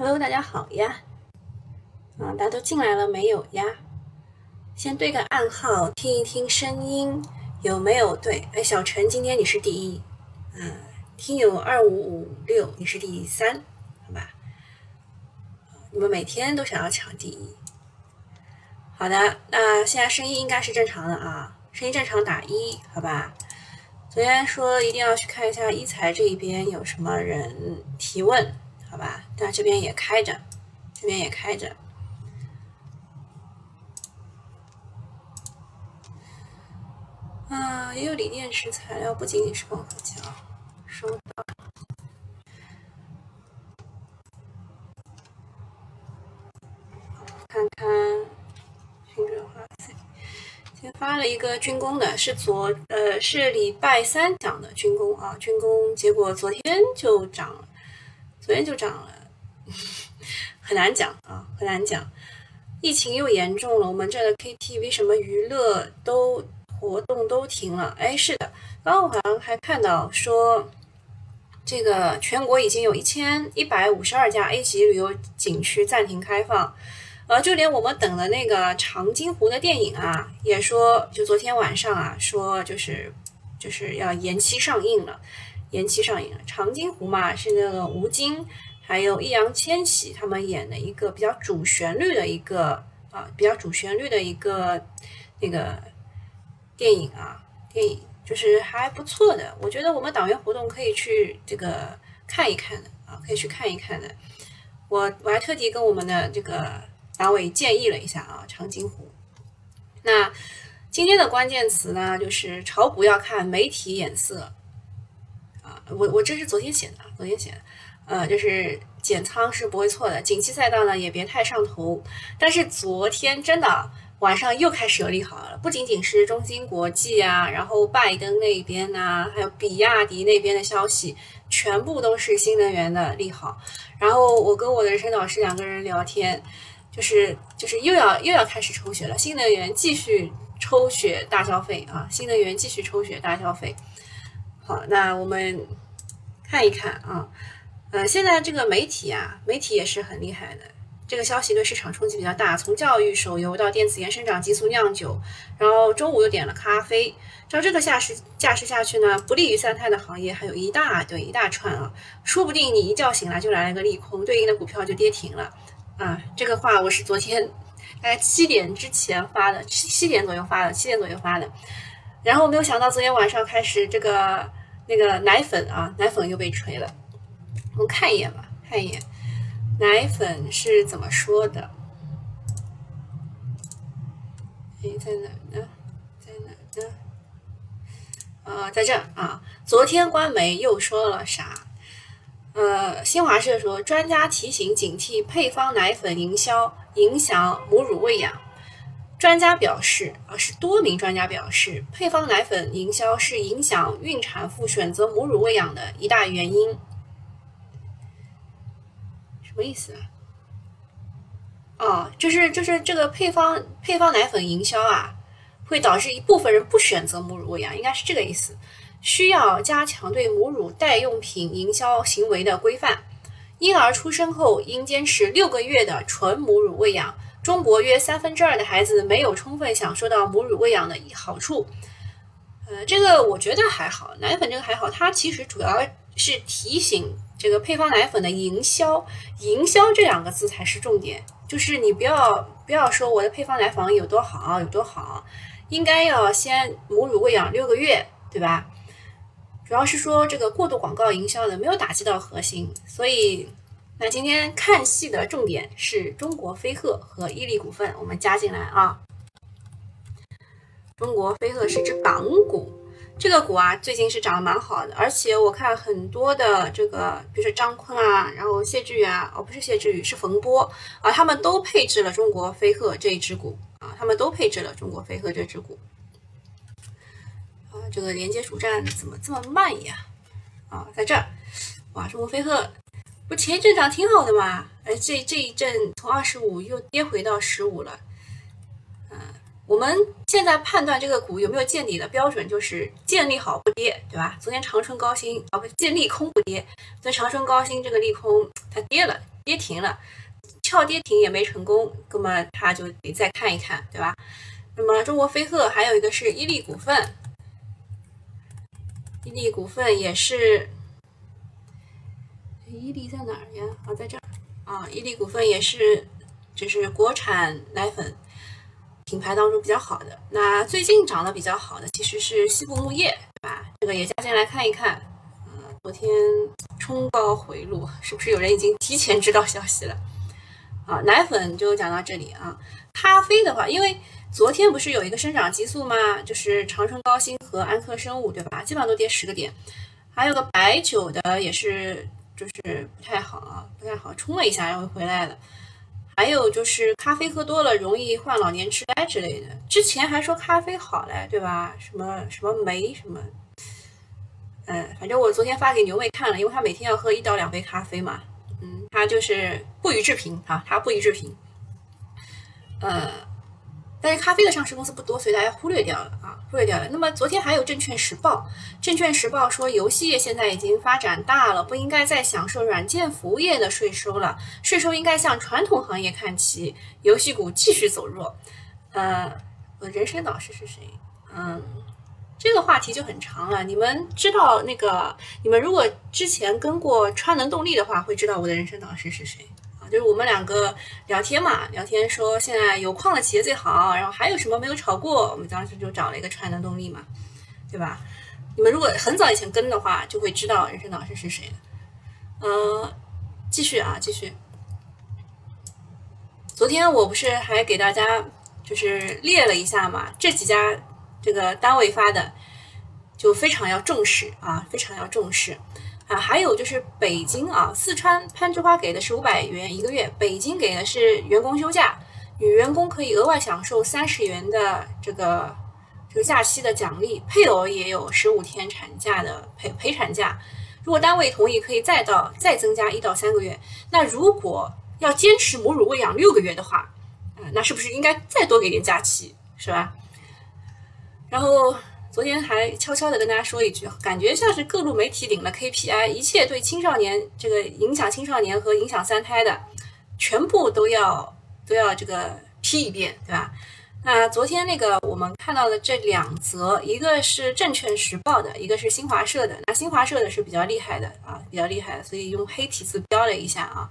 Hello，大家好呀！啊，大家都进来了没有呀？先对个暗号，听一听声音有没有对？哎，小陈，今天你是第一，嗯，听友二五五六，你是第三，好吧？你们每天都想要抢第一，好的，那现在声音应该是正常的啊，声音正常打一，好吧？昨天说一定要去看一下一财这一边有什么人提问。好吧，那这边也开着，这边也开着。啊，也有锂电池材料，不仅仅是光伏胶。收到。看看，新润化材，先发了一个军工的，是昨呃是礼拜三讲的军工啊，军工结果昨天就涨了。昨天就涨了，很难讲啊，很难讲。疫情又严重了，我们这的 KTV 什么娱乐都活动都停了。哎，是的，刚刚我好像还看到说，这个全国已经有一千一百五十二家 A 级旅游景区暂停开放，呃，就连我们等的那个长津湖的电影啊，也说就昨天晚上啊，说就是就是要延期上映了。延期上映了，《长津湖》嘛，是那个吴京还有易烊千玺他们演的一个比较主旋律的一个啊，比较主旋律的一个那个电影啊，电影就是还不错的。我觉得我们党员活动可以去这个看一看的啊，可以去看一看的。我我还特地跟我们的这个党委建议了一下啊，《长津湖》。那今天的关键词呢，就是炒股要看媒体眼色啊。我我这是昨天写的，昨天写的，呃，就是减仓是不会错的，景气赛道呢也别太上头。但是昨天真的晚上又开始有利好了，不仅仅是中芯国际啊，然后拜登那边呐，还有比亚迪那边的消息，全部都是新能源的利好。然后我跟我的人生导师两个人聊天，就是就是又要又要开始抽血了，新能源继续抽血大消费啊，新能源继续抽血大消费。好，那我们看一看啊，呃，现在这个媒体啊，媒体也是很厉害的。这个消息对市场冲击比较大，从教育、手游到电子烟生长激素、酿酒，然后中午又点了咖啡。照这个架势架势下去呢，不利于三胎的行业还有一大堆一大串啊，说不定你一觉醒来就来了个利空，对应的股票就跌停了啊。这个话我是昨天大概七点之前发的，七七点左右发的，七点左右发的。然后没有想到昨天晚上开始这个。那个奶粉啊，奶粉又被吹了。我们看一眼吧，看一眼，奶粉是怎么说的？哎，在哪呢？在哪呢？呃，在这啊。昨天官媒又说了啥？呃，新华社说，专家提醒警惕配方奶粉营销影响母乳喂养。专家表示，啊，是多名专家表示，配方奶粉营销是影响孕产妇选择母乳喂养的一大原因。什么意思啊？哦，就是就是这个配方配方奶粉营销啊，会导致一部分人不选择母乳喂养，应该是这个意思。需要加强对母乳代用品营销行为的规范。婴儿出生后应坚持六个月的纯母乳喂养。中国约三分之二的孩子没有充分享受到母乳喂养的好处，呃，这个我觉得还好，奶粉这个还好，它其实主要是提醒这个配方奶粉的营销，营销这两个字才是重点，就是你不要不要说我的配方奶粉有多好有多好，应该要先母乳喂养六个月，对吧？主要是说这个过度广告营销的没有打击到核心，所以。那今天看戏的重点是中国飞鹤和伊利股份，我们加进来啊。中国飞鹤是只港股，这个股啊最近是涨得蛮好的，而且我看很多的这个，比如说张坤啊，然后谢志宇啊，哦不是谢志宇是冯波啊，他们都配置了中国飞鹤这一只股啊，他们都配置了中国飞鹤这只股。啊，这个连接主站怎么这么慢呀？啊，在这儿，哇，中国飞鹤。不前一阵涨挺好的嘛，哎，这这一阵从二十五又跌回到十五了，我们现在判断这个股有没有见底的标准就是见利好不跌，对吧？昨天长春高新啊不见利空不跌，昨天长春高新这个利空它跌了，跌停了，翘跌停也没成功，那么它就得再看一看，对吧？那么中国飞鹤还有一个是伊利股份，伊利股份也是，伊利在哪儿呀？啊，在这儿啊，伊利股份也是，就是国产奶粉品牌当中比较好的。那最近涨得比较好的其实是西部牧业，对吧？这个也加进来看一看。嗯，昨天冲高回落，是不是有人已经提前知道消息了？啊，奶粉就讲到这里啊。咖啡的话，因为昨天不是有一个生长激素吗？就是长春高新和安科生物，对吧？基本上都跌十个点。还有个白酒的也是，就是不太好啊，不太好，冲了一下然后回来了。还有就是咖啡喝多了容易患老年痴呆之类的。之前还说咖啡好嘞，对吧？什么什么酶什么，嗯，反正我昨天发给牛妹看了，因为她每天要喝一到两杯咖啡嘛。嗯，她就是不予置评啊，她不予置评。呃，但是咖啡的上市公司不多，所以大家忽略掉了啊，忽略掉了。那么昨天还有证券时报，证券时报说游戏业现在已经发展大了，不应该再享受软件服务业的税收了，税收应该向传统行业看齐，游戏股继续走弱。呃，我人生导师是谁？嗯，这个话题就很长了。你们知道那个？你们如果之前跟过川能动力的话，会知道我的人生导师是谁。就是我们两个聊天嘛，聊天说现在有矿的企业最好，然后还有什么没有炒过？我们当时就找了一个川能动力嘛，对吧？你们如果很早以前跟的话，就会知道人生导师是谁的。嗯，继续啊，继续。昨天我不是还给大家就是列了一下嘛，这几家这个单位发的就非常要重视啊，非常要重视。啊，还有就是北京啊，四川攀枝花给的是五百元一个月，北京给的是员工休假，女员工可以额外享受三十元的这个这个假期的奖励，配偶也有十五天产假的陪陪产假，如果单位同意，可以再到再增加一到三个月。那如果要坚持母乳喂养六个月的话，啊，那是不是应该再多给点假期，是吧？然后。昨天还悄悄的跟大家说一句，感觉像是各路媒体领了 KPI，一切对青少年这个影响青少年和影响三胎的，全部都要都要这个批一遍，对吧？那昨天那个我们看到的这两则，一个是证券时报的，一个是新华社的。那新华社的是比较厉害的啊，比较厉害，所以用黑体字标了一下啊。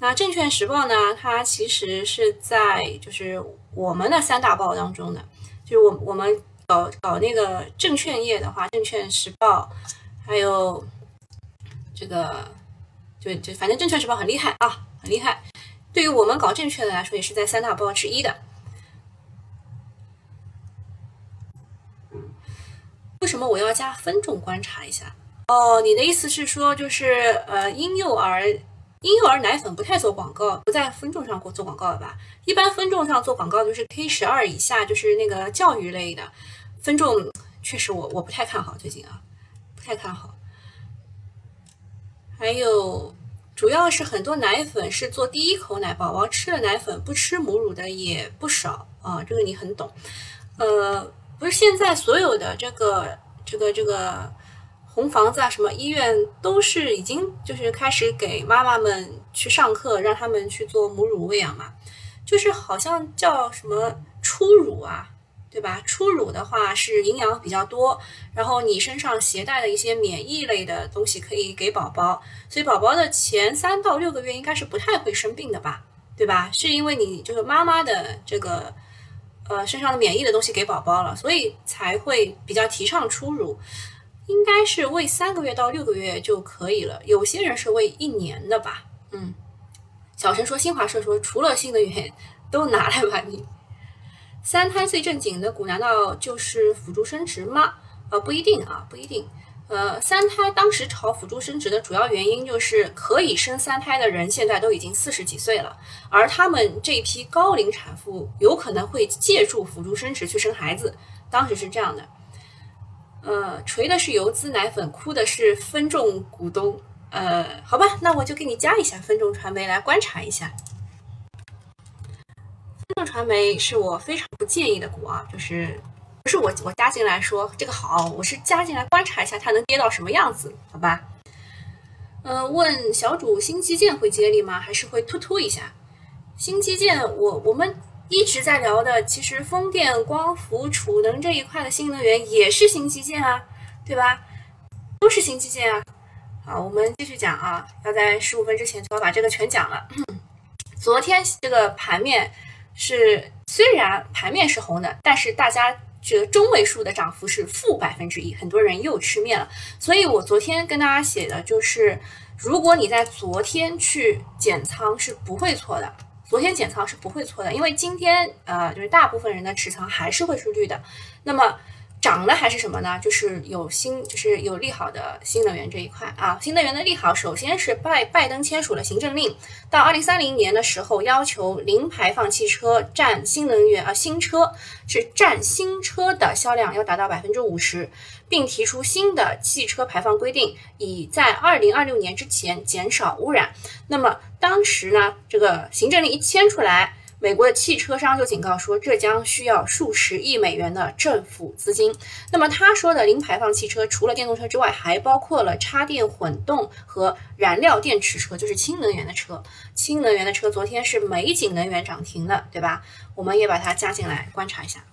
那证券时报呢，它其实是在就是我们的三大报当中的，就是我我们。搞搞那个证券业的话，证券时报，还有这个，就就反正证券时报很厉害啊，很厉害。对于我们搞证券的来说，也是在三大报之一的。为什么我要加分众观察一下？哦，你的意思是说，就是呃，婴幼儿婴幼儿奶粉不太做广告，不在分众上做做广告了吧？一般分众上做广告都是 K 十二以下，就是那个教育类的。分众确实，我我不太看好最近啊，不太看好。还有，主要是很多奶粉是做第一口奶，宝宝吃了奶粉不吃母乳的也不少啊，这个你很懂。呃，不是现在所有的这个这个这个红房子啊，什么医院都是已经就是开始给妈妈们去上课，让他们去做母乳喂养嘛，就是好像叫什么初乳啊。对吧？初乳的话是营养比较多，然后你身上携带的一些免疫类的东西可以给宝宝，所以宝宝的前三到六个月应该是不太会生病的吧？对吧？是因为你就是妈妈的这个呃身上的免疫的东西给宝宝了，所以才会比较提倡初乳，应该是喂三个月到六个月就可以了。有些人是喂一年的吧？嗯，小陈说新华社说除了新能源都拿来吧你。三胎最正经的股难道就是辅助生殖吗？呃，不一定啊，不一定。呃，三胎当时炒辅助生殖的主要原因就是可以生三胎的人现在都已经四十几岁了，而他们这批高龄产妇有可能会借助辅助生殖去生孩子，当时是这样的。呃，锤的是游资奶粉，哭的是分众股东。呃，好吧，那我就给你加一下分众传媒来观察一下。分众传媒是我非常不建议的股啊，就是不是我我加进来说这个好，我是加进来观察一下它能跌到什么样子，好吧？呃，问小主新基建会接力吗？还是会突突一下？新基建，我我们一直在聊的，其实风电、光伏、储能这一块的新能源也是新基建啊，对吧？都是新基建啊。好，我们继续讲啊，要在十五分之前就要把这个全讲了。昨天这个盘面是虽然盘面是红的，但是大家觉得中位数的涨幅是负百分之一，很多人又吃面了。所以我昨天跟大家写的就是，如果你在昨天去减仓是不会错的。昨天减仓是不会错的，因为今天呃，就是大部分人的持仓还是会是绿的。那么。涨的还是什么呢？就是有新，就是有利好的新能源这一块啊。新能源的利好，首先是拜拜登签署了行政令，到二零三零年的时候，要求零排放汽车占新能源啊新车是占新车的销量要达到百分之五十，并提出新的汽车排放规定，以在二零二六年之前减少污染。那么当时呢，这个行政令一签出来。美国的汽车商就警告说，这将需要数十亿美元的政府资金。那么他说的零排放汽车，除了电动车之外，还包括了插电混动和燃料电池车，就是氢能源的车。氢能源的车昨天是美景能源涨停的，对吧？我们也把它加进来观察一下。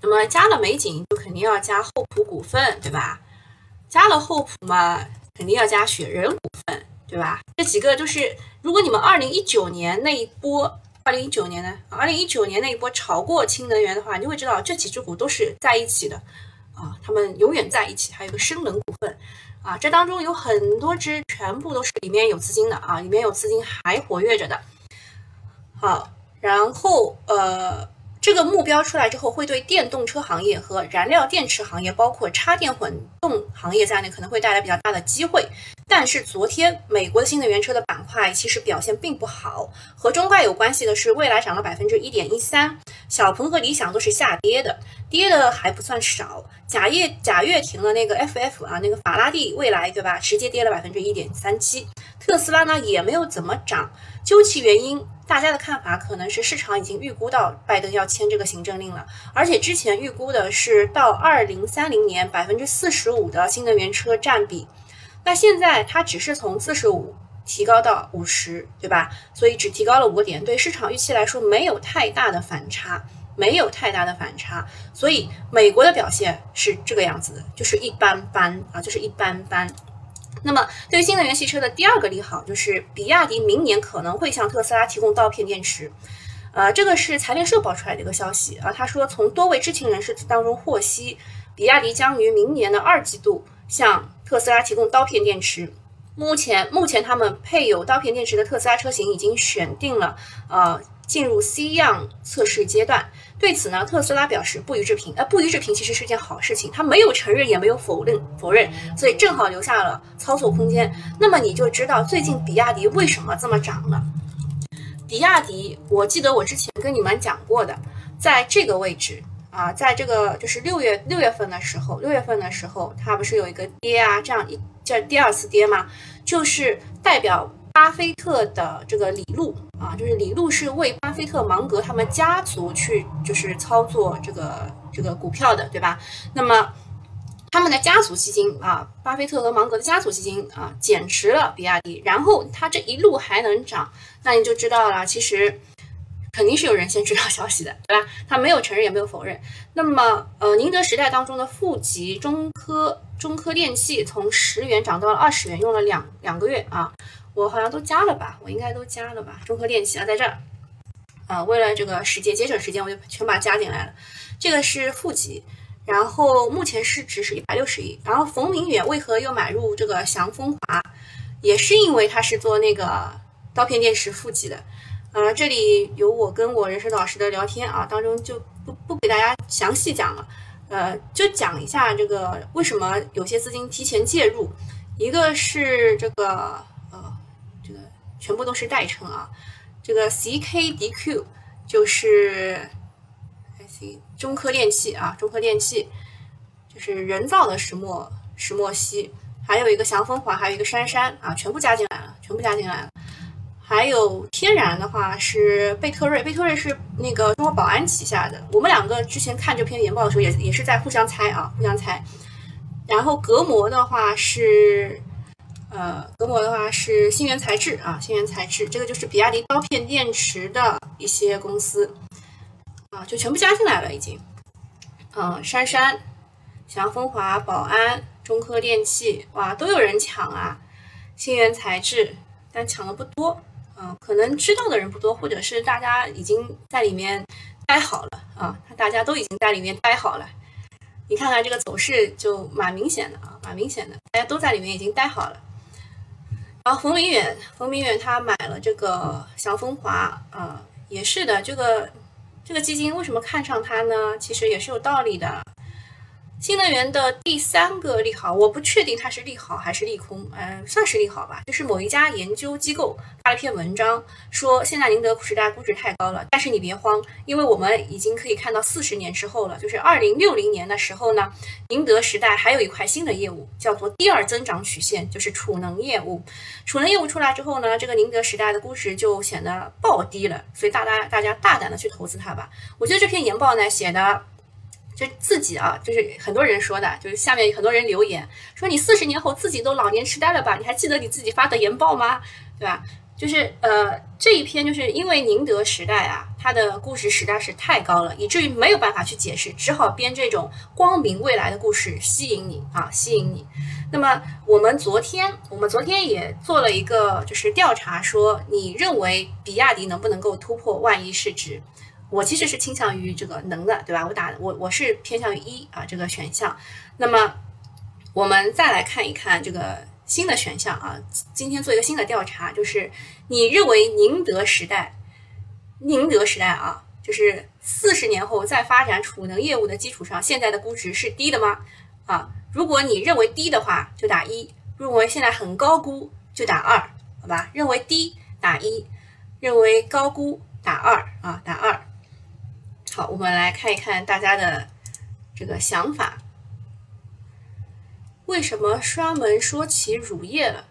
那么加了美景，就肯定要加厚普股份，对吧？加了厚普嘛，肯定要加雪人股份，对吧？这几个就是，如果你们二零一九年那一波。二零一九年呢？二零一九年那一波炒过氢能源的话，你就会知道这几只股都是在一起的啊，他们永远在一起。还有个深能股份啊，这当中有很多只，全部都是里面有资金的啊，里面有资金还活跃着的。好，然后呃。这个目标出来之后，会对电动车行业和燃料电池行业，包括插电混动行业在内，可能会带来比较大的机会。但是昨天美国的新能源车的板块其实表现并不好，和中概有关系的是，蔚来涨了百分之一点一三，小鹏和理想都是下跌的，跌的还不算少。贾跃贾跃亭的那个 FF 啊，那个法拉第未来对吧，直接跌了百分之一点三七。特斯拉呢也没有怎么涨，究其原因。大家的看法可能是市场已经预估到拜登要签这个行政令了，而且之前预估的是到二零三零年百分之四十五的新能源车占比，那现在它只是从四十五提高到五十，对吧？所以只提高了五个点，对市场预期来说没有太大的反差，没有太大的反差，所以美国的表现是这个样子的，就是一般般啊，就是一般般。那么，对于新能源汽车的第二个利好就是，比亚迪明年可能会向特斯拉提供刀片电池。呃，这个是财联社爆出来的一个消息啊。他说，从多位知情人士当中获悉，比亚迪将于明年的二季度向特斯拉提供刀片电池。目前，目前他们配有刀片电池的特斯拉车型已经选定了，呃，进入 C 样测试阶段。对此呢，特斯拉表示不予置评。呃，不予置评其实是件好事情，他没有承认，也没有否认，否认，所以正好留下了操作空间。那么你就知道最近比亚迪为什么这么涨了。比亚迪，我记得我之前跟你们讲过的，在这个位置啊，在这个就是六月六月份的时候，六月份的时候它不是有一个跌啊，这样一这第二次跌吗？就是代表。巴菲特的这个李路啊，就是李路是为巴菲特芒格他们家族去就是操作这个这个股票的，对吧？那么他们的家族基金啊，巴菲特和芒格的家族基金啊，减持了比亚迪，然后它这一路还能涨，那你就知道了，其实肯定是有人先知道消息的，对吧？他没有承认也没有否认。那么呃，宁德时代当中的富集中科中科电器从十元涨到了二十元，用了两两个月啊。我好像都加了吧，我应该都加了吧。中科电器啊，在这儿，啊，为了这个时间节省时间，我就全把它加进来了。这个是负极，然后目前市值是一百六十亿。然后冯明远为何又买入这个祥丰华，也是因为他是做那个刀片电池负极的。呃，这里有我跟我人生导师的聊天啊，当中就不不给大家详细讲了，呃，就讲一下这个为什么有些资金提前介入，一个是这个呃，这个。全部都是代称啊，这个 CKDQ 就是 IC 中科电器啊，中科电器就是人造的石墨石墨烯，还有一个祥丰华，还有一个杉杉啊，全部加进来了，全部加进来了。还有天然的话是贝特瑞，贝特瑞是那个中国宝安旗下的。我们两个之前看这篇研报的时候，也也是在互相猜啊，互相猜。然后隔膜的话是呃，隔膜的话是新源材质啊，新源材质，这个就是比亚迪刀片电池的一些公司啊，就全部加进来了已经。嗯，杉杉、祥风华、宝安、中科电器，哇，都有人抢啊。新源材质，但抢的不多，嗯，可能知道的人不多，或者是大家已经在里面待好了啊，大家都已经在里面待好了。你看看这个走势就蛮明显的啊，蛮明显的，大家都在里面已经待好了。然后冯明远，冯明远他买了这个祥风华，啊，也是的，这个这个基金为什么看上它呢？其实也是有道理的。新能源的第三个利好，我不确定它是利好还是利空，嗯，算是利好吧。就是某一家研究机构发了一篇文章，说现在宁德时代估值太高了，但是你别慌，因为我们已经可以看到四十年之后了，就是二零六零年的时候呢，宁德时代还有一块新的业务叫做第二增长曲线，就是储能业务。储能业务出来之后呢，这个宁德时代的估值就显得暴低了，所以大家大家大胆的去投资它吧。我觉得这篇研报呢写的。就自己啊，就是很多人说的，就是下面很多人留言说你四十年后自己都老年痴呆了吧？你还记得你自己发的研报吗？对吧？就是呃这一篇就是因为宁德时代啊，它的故事实在是太高了，以至于没有办法去解释，只好编这种光明未来的故事吸引你啊，吸引你。那么我们昨天我们昨天也做了一个就是调查，说你认为比亚迪能不能够突破万亿市值？我其实是倾向于这个能的，对吧？我打我我是偏向于一啊这个选项。那么我们再来看一看这个新的选项啊，今天做一个新的调查，就是你认为宁德时代，宁德时代啊，就是四十年后在发展储能业务的基础上，现在的估值是低的吗？啊，如果你认为低的话，就打一；认为现在很高估，就打二，好吧？认为低打一，认为高估打二啊，打二。好，我们来看一看大家的这个想法。为什么刷门说起乳业了？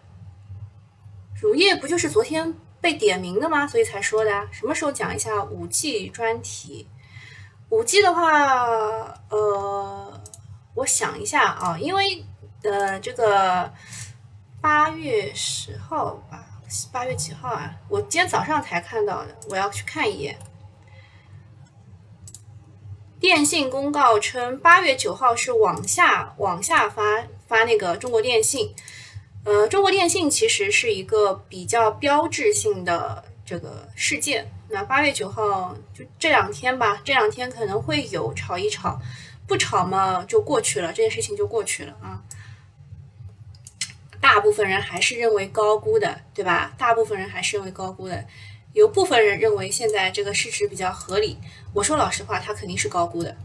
乳业不就是昨天被点名的吗？所以才说的。什么时候讲一下五 G 专题？五 G 的话，呃，我想一下啊，因为呃，这个八月十号吧，八月几号啊？我今天早上才看到的，我要去看一眼。电信公告称，八月九号是往下往下发发那个中国电信，呃，中国电信其实是一个比较标志性的这个事件。那八月九号就这两天吧，这两天可能会有炒一炒，不炒嘛就过去了，这件事情就过去了啊。大部分人还是认为高估的，对吧？大部分人还是认为高估的。有部分人认为现在这个市值比较合理，我说老实话，它肯定是高估的，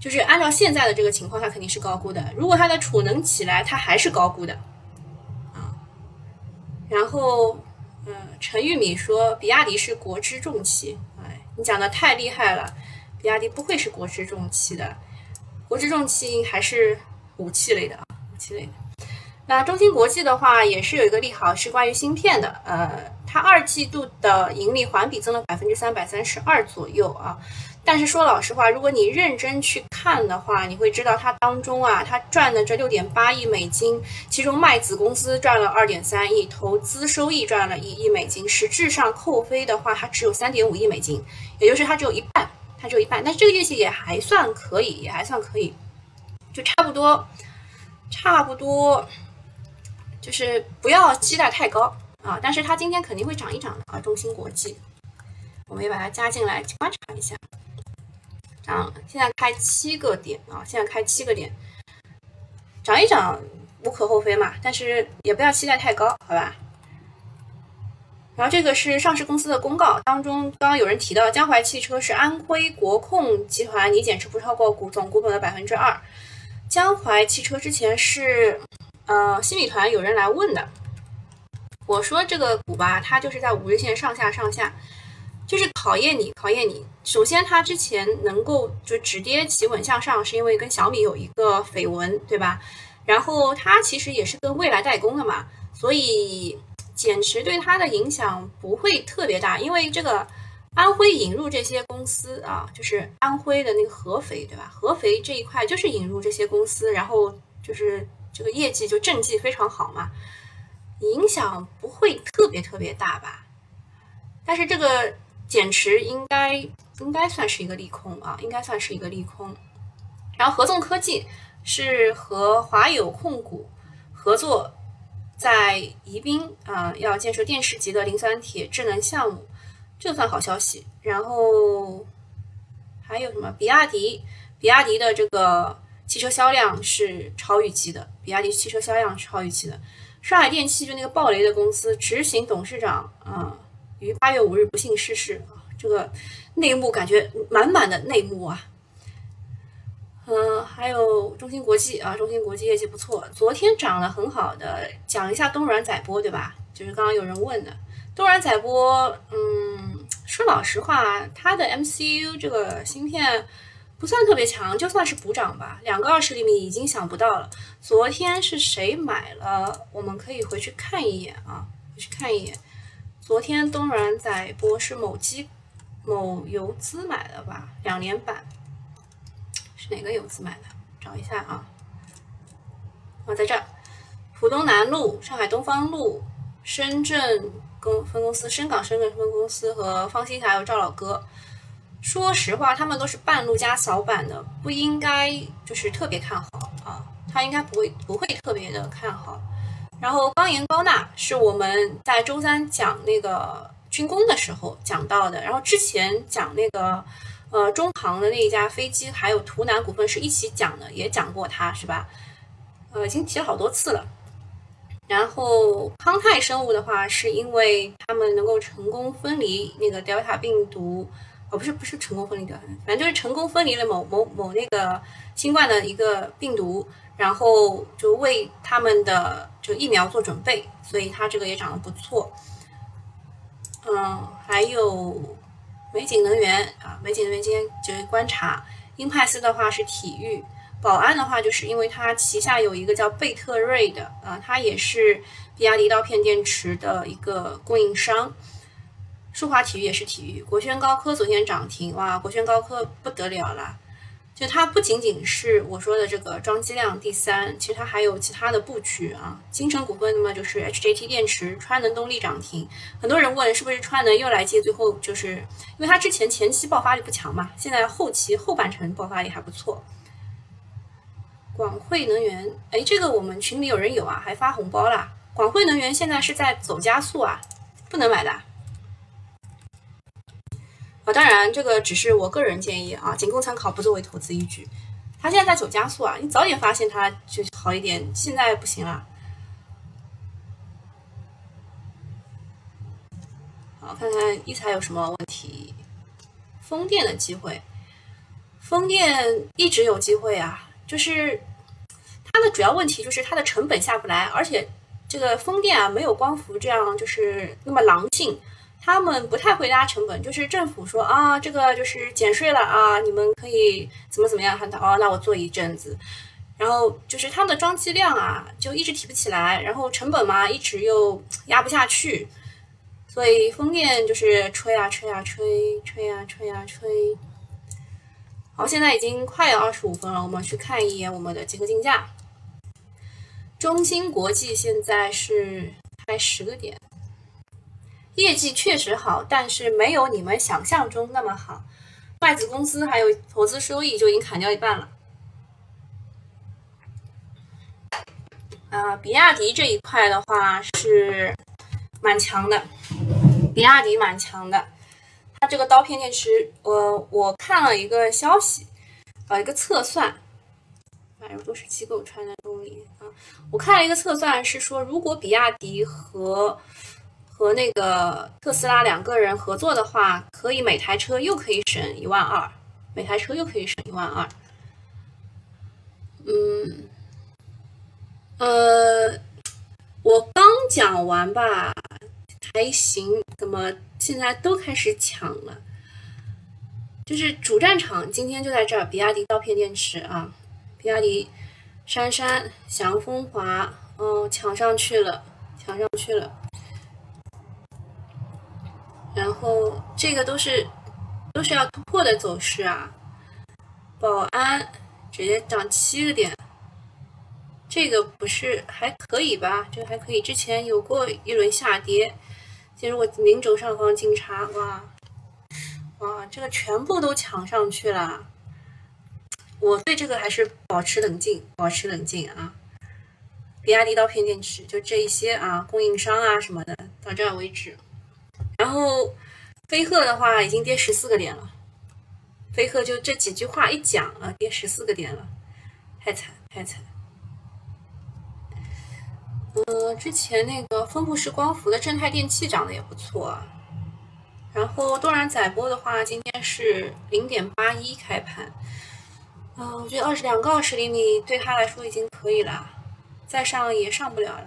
就是按照现在的这个情况，它肯定是高估的。如果它的储能起来，它还是高估的，啊。然后，嗯，陈玉米说，比亚迪是国之重器，哎，你讲的太厉害了，比亚迪不会是国之重器的，国之重器还是武器类的啊，武器类的。那中芯国际的话，也是有一个利好，是关于芯片的，呃。它二季度的盈利环比增了百分之三百三十二左右啊，但是说老实话，如果你认真去看的话，你会知道它当中啊，它赚的这六点八亿美金，其中卖子公司赚了二点三亿，投资收益赚了一亿美金，实质上扣非的话，它只有三点五亿美金，也就是它只有一半，它只有一半，但是这个业绩也还算可以，也还算可以，就差不多，差不多，就是不要期待太高。啊，但是它今天肯定会涨一涨的啊！中芯国际，我们也把它加进来观察一下。涨，现在开七个点啊，现在开七个点，涨一涨无可厚非嘛，但是也不要期待太高，好吧？然后这个是上市公司的公告当中，刚刚有人提到江淮汽车是安徽国控集团拟减持不超过股总股本的百分之二。江淮汽车之前是呃新米团有人来问的。我说这个股吧，它就是在五日线上下上下，就是考验你，考验你。首先，它之前能够就止跌企稳向上，是因为跟小米有一个绯闻，对吧？然后它其实也是跟未来代工的嘛，所以减持对它的影响不会特别大。因为这个安徽引入这些公司啊，就是安徽的那个合肥，对吧？合肥这一块就是引入这些公司，然后就是这个业绩就政绩非常好嘛。影响不会特别特别大吧。但是这个减持应该应该算是一个利空啊，应该算是一个利空。然后合纵科技是和华友控股合作，在宜宾啊要建设电池级的磷酸铁智能项目，这算好消息。然后还有什么？比亚迪，比亚迪的这个汽车销量是超预期的，比亚迪汽车销量是超预期的。上海电气就那个暴雷的公司执行董事长啊，于八月五日不幸逝世啊，这个内幕感觉满满的内幕啊。嗯，还有中芯国际啊，中芯国际业绩不错，昨天涨得很好的。讲一下东软载波，对吧？就是刚刚有人问的东软载波。嗯，说老实话，它的 MCU 这个芯片不算特别强，就算是补涨吧，两个二十厘米已经想不到了。昨天是谁买了？我们可以回去看一眼啊，回去看一眼。昨天东软载波是某机某游资买的吧？两年版。哪个游资买的？找一下啊！啊，在这儿，浦东南路、上海东方路、深圳公分公司、深港深圳分公司和方新霞有赵老哥。说实话，他们都是半路加扫版的，不应该就是特别看好啊。他应该不会不会特别的看好。然后钢研高钠是我们在周三讲那个军工的时候讲到的，然后之前讲那个。呃，中航的那一架飞机，还有图南股份是一起讲的，也讲过它是吧？呃，已经提了好多次了。然后康泰生物的话，是因为他们能够成功分离那个 Delta 病毒，哦，不是不是成功分离的，反正就是成功分离了某某某那个新冠的一个病毒，然后就为他们的就疫苗做准备，所以它这个也涨得不错。嗯，还有。美景能源啊，美景能源今天就是观察。英派斯的话是体育，宝安的话就是因为它旗下有一个叫贝特瑞的啊，它也是比亚迪刀片电池的一个供应商。舒华体育也是体育，国轩高科昨天涨停，哇，国轩高科不得了了。就它不仅仅是我说的这个装机量第三，其实它还有其他的布局啊。金城股份那么就是 HJT 电池，川能动力涨停。很多人问是不是川能又来接，最后就是因为它之前前期爆发力不强嘛，现在后期后半程爆发力还不错。广汇能源，哎，这个我们群里有人有啊，还发红包啦。广汇能源现在是在走加速啊，不能买的。当然，这个只是我个人建议啊，仅供参考，不作为投资依据。它现在在走加速啊，你早点发现它就好一点，现在不行了。好，看看一财有什么问题？风电的机会，风电一直有机会啊，就是它的主要问题就是它的成本下不来，而且这个风电啊，没有光伏这样就是那么狼性。他们不太会拉成本，就是政府说啊，这个就是减税了啊，你们可以怎么怎么样，他哦，那我做一阵子，然后就是他们的装机量啊，就一直提不起来，然后成本嘛，一直又压不下去，所以风电就是吹啊吹啊吹，吹啊吹啊吹。好，现在已经快要二十五分了，我们去看一眼我们的集合竞价，中芯国际现在是开十个点。业绩确实好，但是没有你们想象中那么好。外资公司还有投资收益就已经砍掉一半了。啊，比亚迪这一块的话是蛮强的，比亚迪蛮强的。它这个刀片电池，我我看了一个消息，呃，一个测算，反正都是机构穿的动力啊。我看了一个测算，是说如果比亚迪和和那个特斯拉两个人合作的话，可以每台车又可以省一万二，每台车又可以省一万二。嗯，呃，我刚讲完吧，还行，怎么现在都开始抢了？就是主战场今天就在这儿，比亚迪刀片电池啊，比亚迪杉杉祥风华，哦，抢上去了，抢上去了。然后这个都是都是要突破的走势啊！宝安直接涨七个点，这个不是还可以吧？这个还可以，之前有过一轮下跌。进入零轴上方金叉，哇哇，这个全部都抢上去了。我对这个还是保持冷静，保持冷静啊。比亚迪刀片电池就这一些啊，供应商啊什么的，到这儿为止。然后飞鹤的话已经跌十四个点了，飞鹤就这几句话一讲啊，跌十四个点了，太惨太惨。呃，之前那个分布式光伏的正泰电器涨得也不错啊。然后东然载波的话，今天是零点八一开盘，啊，我觉得二十两个二十厘米对他来说已经可以了，再上也上不了了。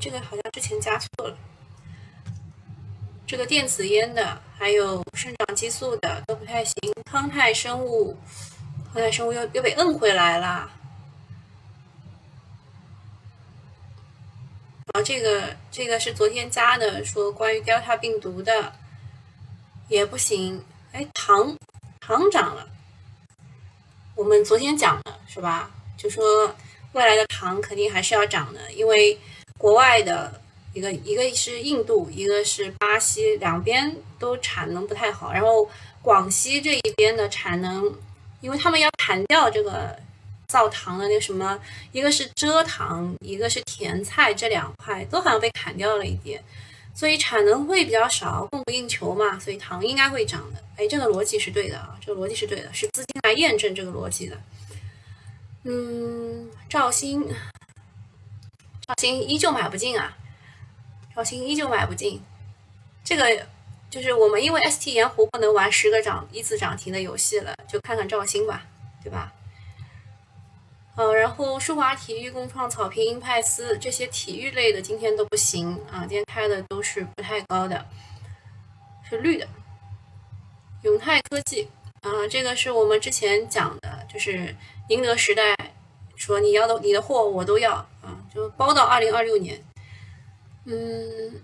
这个好像之前加错了。这个电子烟的，还有生长激素的都不太行。康泰生物，康泰生物又又被摁回来了。然后这个这个是昨天加的，说关于 Delta 病毒的也不行。哎，糖糖涨了，我们昨天讲的是吧？就说未来的糖肯定还是要涨的，因为国外的一个一个是印度，一个是巴西，两边都产能不太好。然后广西这一边的产能，因为他们要砍掉这个。造糖的那个什么，一个是蔗糖，一个是甜菜，这两块都好像被砍掉了一点，所以产能会比较少，供不应求嘛，所以糖应该会涨的。哎，这个逻辑是对的啊，这个逻辑是对的，是资金来验证这个逻辑的。嗯，兆鑫，兆鑫依旧买不进啊，兆鑫依旧买不进。这个就是我们因为 ST 盐湖不能玩十个涨一次涨停的游戏了，就看看兆鑫吧，对吧？呃，然后舒华体育、共创、草坪、英派斯这些体育类的今天都不行啊，今天开的都是不太高的，是绿的。永泰科技啊，这个是我们之前讲的，就是宁德时代说你要的你的货我都要啊，就包到二零二六年。嗯，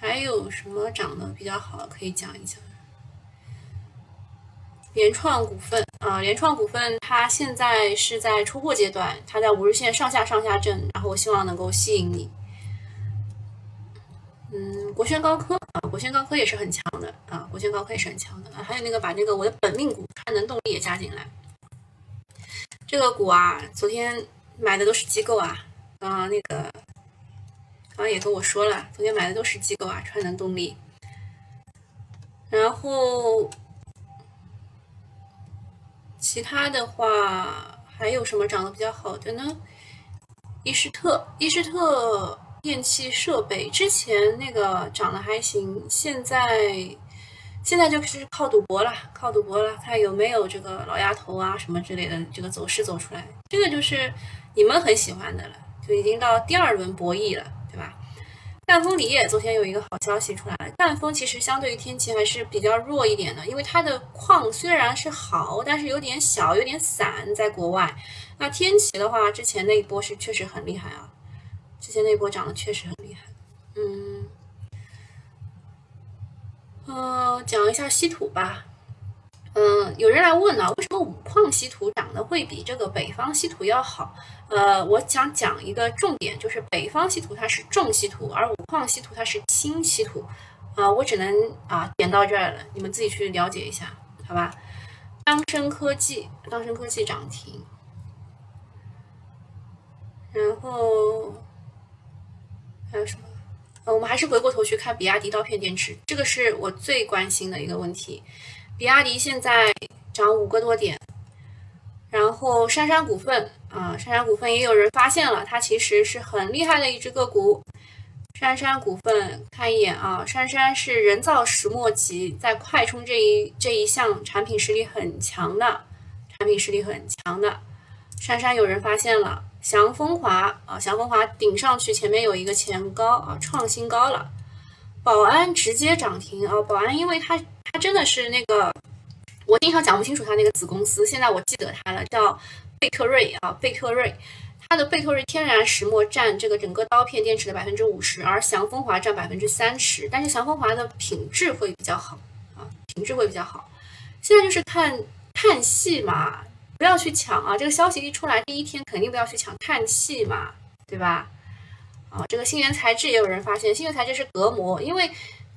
还有什么涨得比较好可以讲一讲？联创股份啊，联创股份它现在是在出货阶段，它在五日线上下上下震，然后我希望能够吸引你。嗯，国轩高科啊，国轩高科也是很强的啊，国轩高科也是很强的啊，还有那个把那个我的本命股川能动力也加进来。这个股啊，昨天买的都是机构啊，啊那个刚刚也跟我说了，昨天买的都是机构啊，川能动力，然后。其他的话还有什么涨得比较好的呢？伊士特，伊士特电气设备之前那个涨得还行，现在现在就是靠赌博了，靠赌博了，看有没有这个老丫头啊什么之类的这个走势走出来，这个就是你们很喜欢的了，就已经到第二轮博弈了，赣锋锂业昨天有一个好消息出来，赣锋其实相对于天齐还是比较弱一点的，因为它的矿虽然是好，但是有点小，有点散，在国外。那天齐的话，之前那一波是确实很厉害啊，之前那波涨得确实很厉害。嗯，呃，讲一下稀土吧。嗯，有人来问呢，为什么五矿稀土涨得会比这个北方稀土要好？呃，我想讲一个重点，就是北方稀土它是重稀土，而五矿稀土它是轻稀土。啊，我只能啊点到这儿了，你们自己去了解一下，好吧？当升科技，当升科技涨停，然后还有什么？呃，我们还是回过头去看比亚迪刀片电池，这个是我最关心的一个问题。比亚迪现在涨五个多点，然后杉杉股份啊，杉杉股份也有人发现了，它其实是很厉害的一只个股。杉杉股份看一眼啊，杉杉是人造石墨级，在快充这一这一项产品实力很强的，产品实力很强的。杉杉有人发现了，祥风华啊，祥风华顶上去，前面有一个前高啊，创新高了。宝安直接涨停啊，宝安因为它。它真的是那个，我经常讲不清楚它那个子公司。现在我记得它了，叫贝特瑞啊，贝特瑞。它的贝特瑞天然石墨占这个整个刀片电池的百分之五十，而祥风华占百分之三十。但是祥风华的品质会比较好啊，品质会比较好。现在就是看看戏嘛，不要去抢啊！这个消息一出来，第一天肯定不要去抢，看戏嘛，对吧？啊，这个新源材质也有人发现，新源材质是隔膜，因为，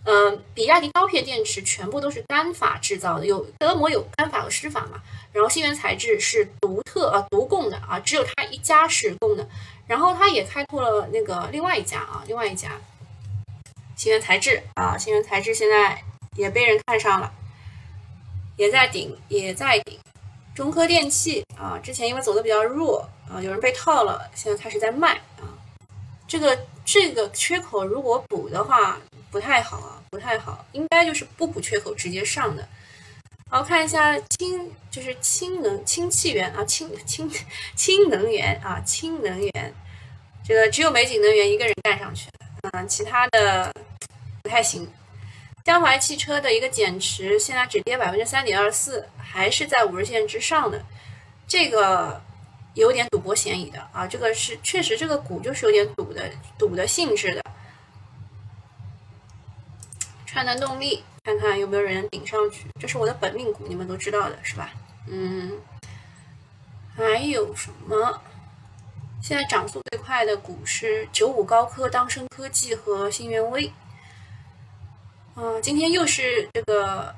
嗯，比亚迪刀片电池全部都是干法制造的，有隔膜有干法和湿法嘛。然后新源材质是独特啊独供的啊，只有它一家是供的。然后它也开拓了那个另外一家啊，另外一家新源材质啊，新源材质现在也被人看上了，也在顶，也在顶。中科电器啊，之前因为走的比较弱啊，有人被套了，现在开始在卖啊。这个这个缺口如果补的话不太好啊，不太好，应该就是不补缺口直接上的。好，看一下氢，就是氢能氢气源啊，氢氢氢能源啊，氢能源，这个只有美景能源一个人干上去了，嗯，其他的不太行。江淮汽车的一个减持，现在只跌百分之三点二四，还是在五日线之上的，这个。有点赌博嫌疑的啊，这个是确实，这个股就是有点赌的赌的性质的。川能动力，看看有没有人顶上去，这是我的本命股，你们都知道的是吧？嗯，还有什么？现在涨速最快的股是九五高科、当升科技和新源威。啊，今天又是这个。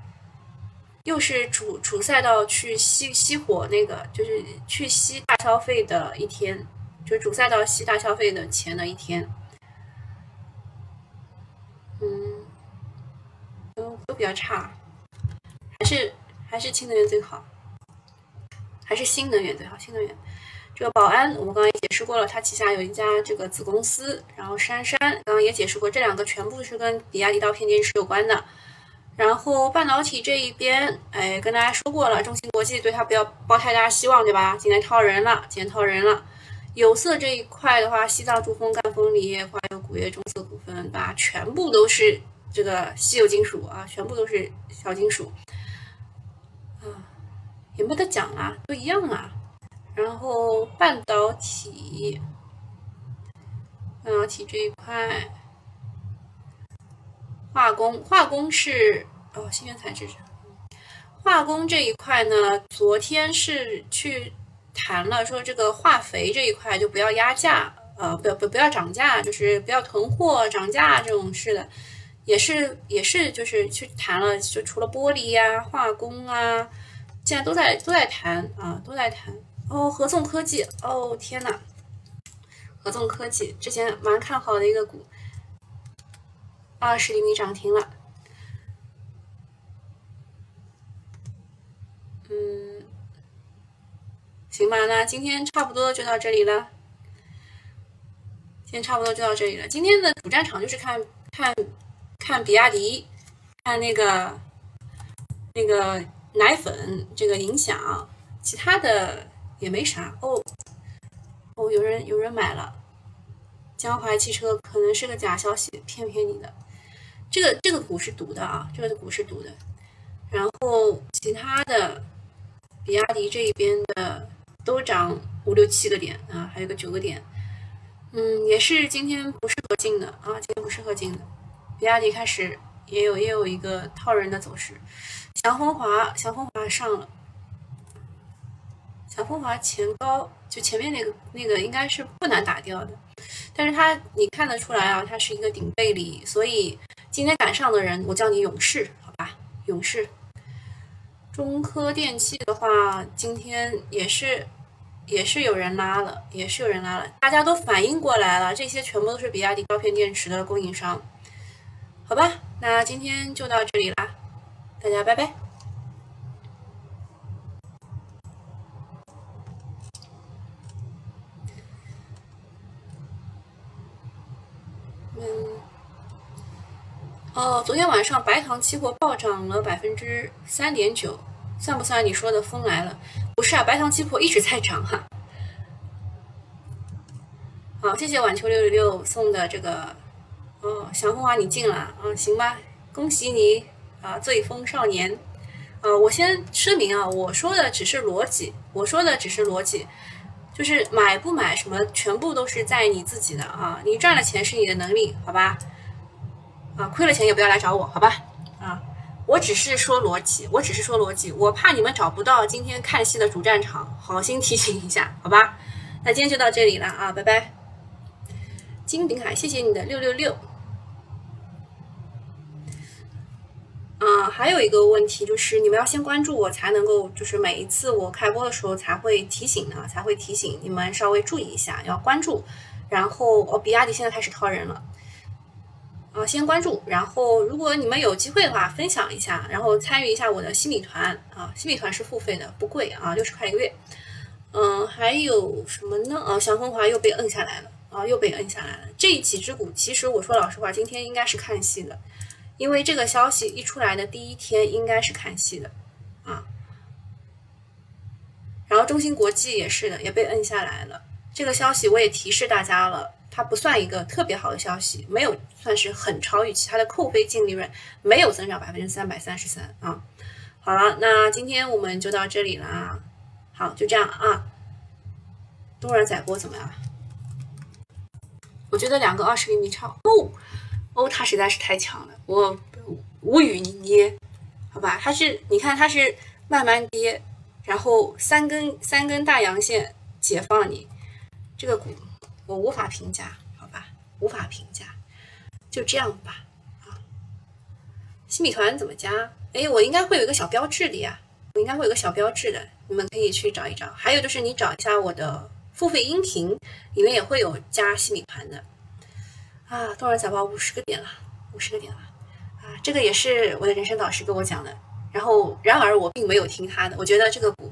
又是主主赛道去吸吸火那个，就是去吸大消费的一天，就主赛道吸大消费的钱的一天。嗯，都都比较差，还是还是氢能源最好，还是新能源最好。新能源这个宝安，我们刚刚也解释过了，它旗下有一家这个子公司，然后杉杉刚刚也解释过，这两个全部是跟比亚迪刀片电池有关的。然后半导体这一边，哎，跟大家说过了，中芯国际对它不要抱太大希望，对吧？今天套人了，今天套人了。有色这一块的话，西藏珠峰、赣锋锂业、华友钴业、中色股份，对吧？全部都是这个稀有金属啊，全部都是小金属啊，也没得讲啊，都一样啊。然后半导体，半导体这一块。化工，化工是哦，新源材质是。化工这一块呢，昨天是去谈了，说这个化肥这一块就不要压价，呃，不要不不要涨价，就是不要囤货涨价这种事的，也是也是就是去谈了，就除了玻璃呀、化工啊，现在都在都在谈啊，都在谈。哦，合纵科技，哦天呐，合纵科技之前蛮看好的一个股。二十厘米涨停了，嗯，行吧，那今天差不多就到这里了。今天差不多就到这里了。今天的主战场就是看看看比亚迪，看那个那个奶粉这个影响，其他的也没啥。哦哦，有人有人买了，江淮汽车可能是个假消息，骗骗你的。这个这个股是赌的啊，这个股是赌的。然后其他的，比亚迪这一边的都涨五六七个点啊，还有个九个点。嗯，也是今天不适合进的啊，今天不适合进的。比亚迪开始也有也有一个套人的走势。祥风华，祥风华上了。祥风华前高就前面那个那个应该是不难打掉的，但是它你看得出来啊，它是一个顶背离，所以。今天赶上的人，我叫你勇士，好吧？勇士。中科电器的话，今天也是，也是有人拉了，也是有人拉了，大家都反应过来了，这些全部都是比亚迪刀片电池的供应商，好吧？那今天就到这里啦，大家拜拜。嗯。哦，昨天晚上白糖期货暴涨了百分之三点九，算不算你说的风来了？不是啊，白糖期货一直在涨哈。好，谢谢晚秋六六六送的这个，哦，小红花你进了啊，行吧，恭喜你啊，醉风少年。啊，我先声明啊，我说的只是逻辑，我说的只是逻辑，就是买不买什么，全部都是在你自己的啊，你赚了钱是你的能力，好吧？啊，亏了钱也不要来找我，好吧？啊，我只是说逻辑，我只是说逻辑，我怕你们找不到今天看戏的主战场，好心提醒一下，好吧？那今天就到这里了啊，拜拜。金鼎海，谢谢你的六六六。啊，还有一个问题就是，你们要先关注我，才能够就是每一次我开播的时候才会提醒呢，才会提醒你们稍微注意一下，要关注。然后，哦，比亚迪现在开始掏人了。啊，先关注，然后如果你们有机会的话，分享一下，然后参与一下我的新米团啊，新米团是付费的，不贵啊，六十块一个月。嗯，还有什么呢？啊，祥风华又被摁下来了啊，又被摁下来了。这几只股，其实我说老实话，今天应该是看戏的。因为这个消息一出来的第一天应该是看戏的，啊，然后中芯国际也是的，也被摁下来了。这个消息我也提示大家了，它不算一个特别好的消息，没有算是很超预期，它的扣非净利润没有增长百分之三百三十三啊。好了，那今天我们就到这里了啊。好，就这样啊。多软载波怎么样？我觉得两个二十厘米差哦。哦，它实在是太强了，我无语捏，好吧？它是，你看它是慢慢跌，然后三根三根大阳线解放你，这个股我无法评价，好吧？无法评价，就这样吧。啊，新米团怎么加？哎，我应该会有一个小标志的呀，我应该会有个小标志的，你们可以去找一找。还有就是你找一下我的付费音频，里面也会有加新米团的。啊，多少财报五十个点了，五十个点了，啊，这个也是我的人生导师跟我讲的。然后，然而我并没有听他的，我觉得这个股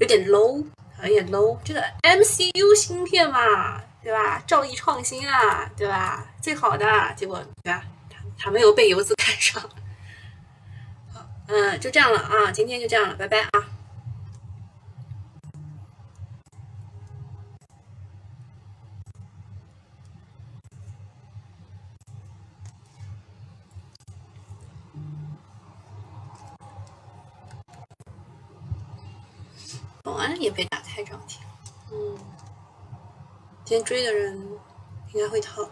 有点 low，有点 low。这个 MCU 芯片嘛，对吧？兆易创新啊，对吧？最好的，结果对吧？他他没有被游资看上。好，嗯，就这样了啊，今天就这样了，拜拜啊。保安也被打开涨停，嗯，今天追的人应该会套。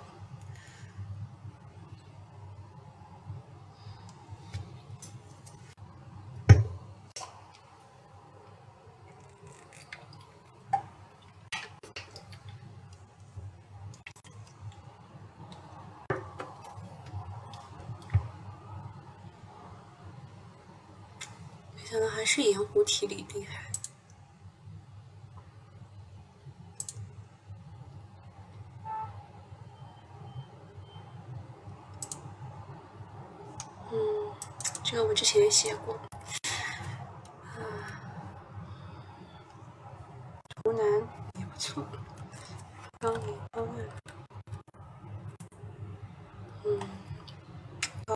没想到还是盐湖体力厉害。结果。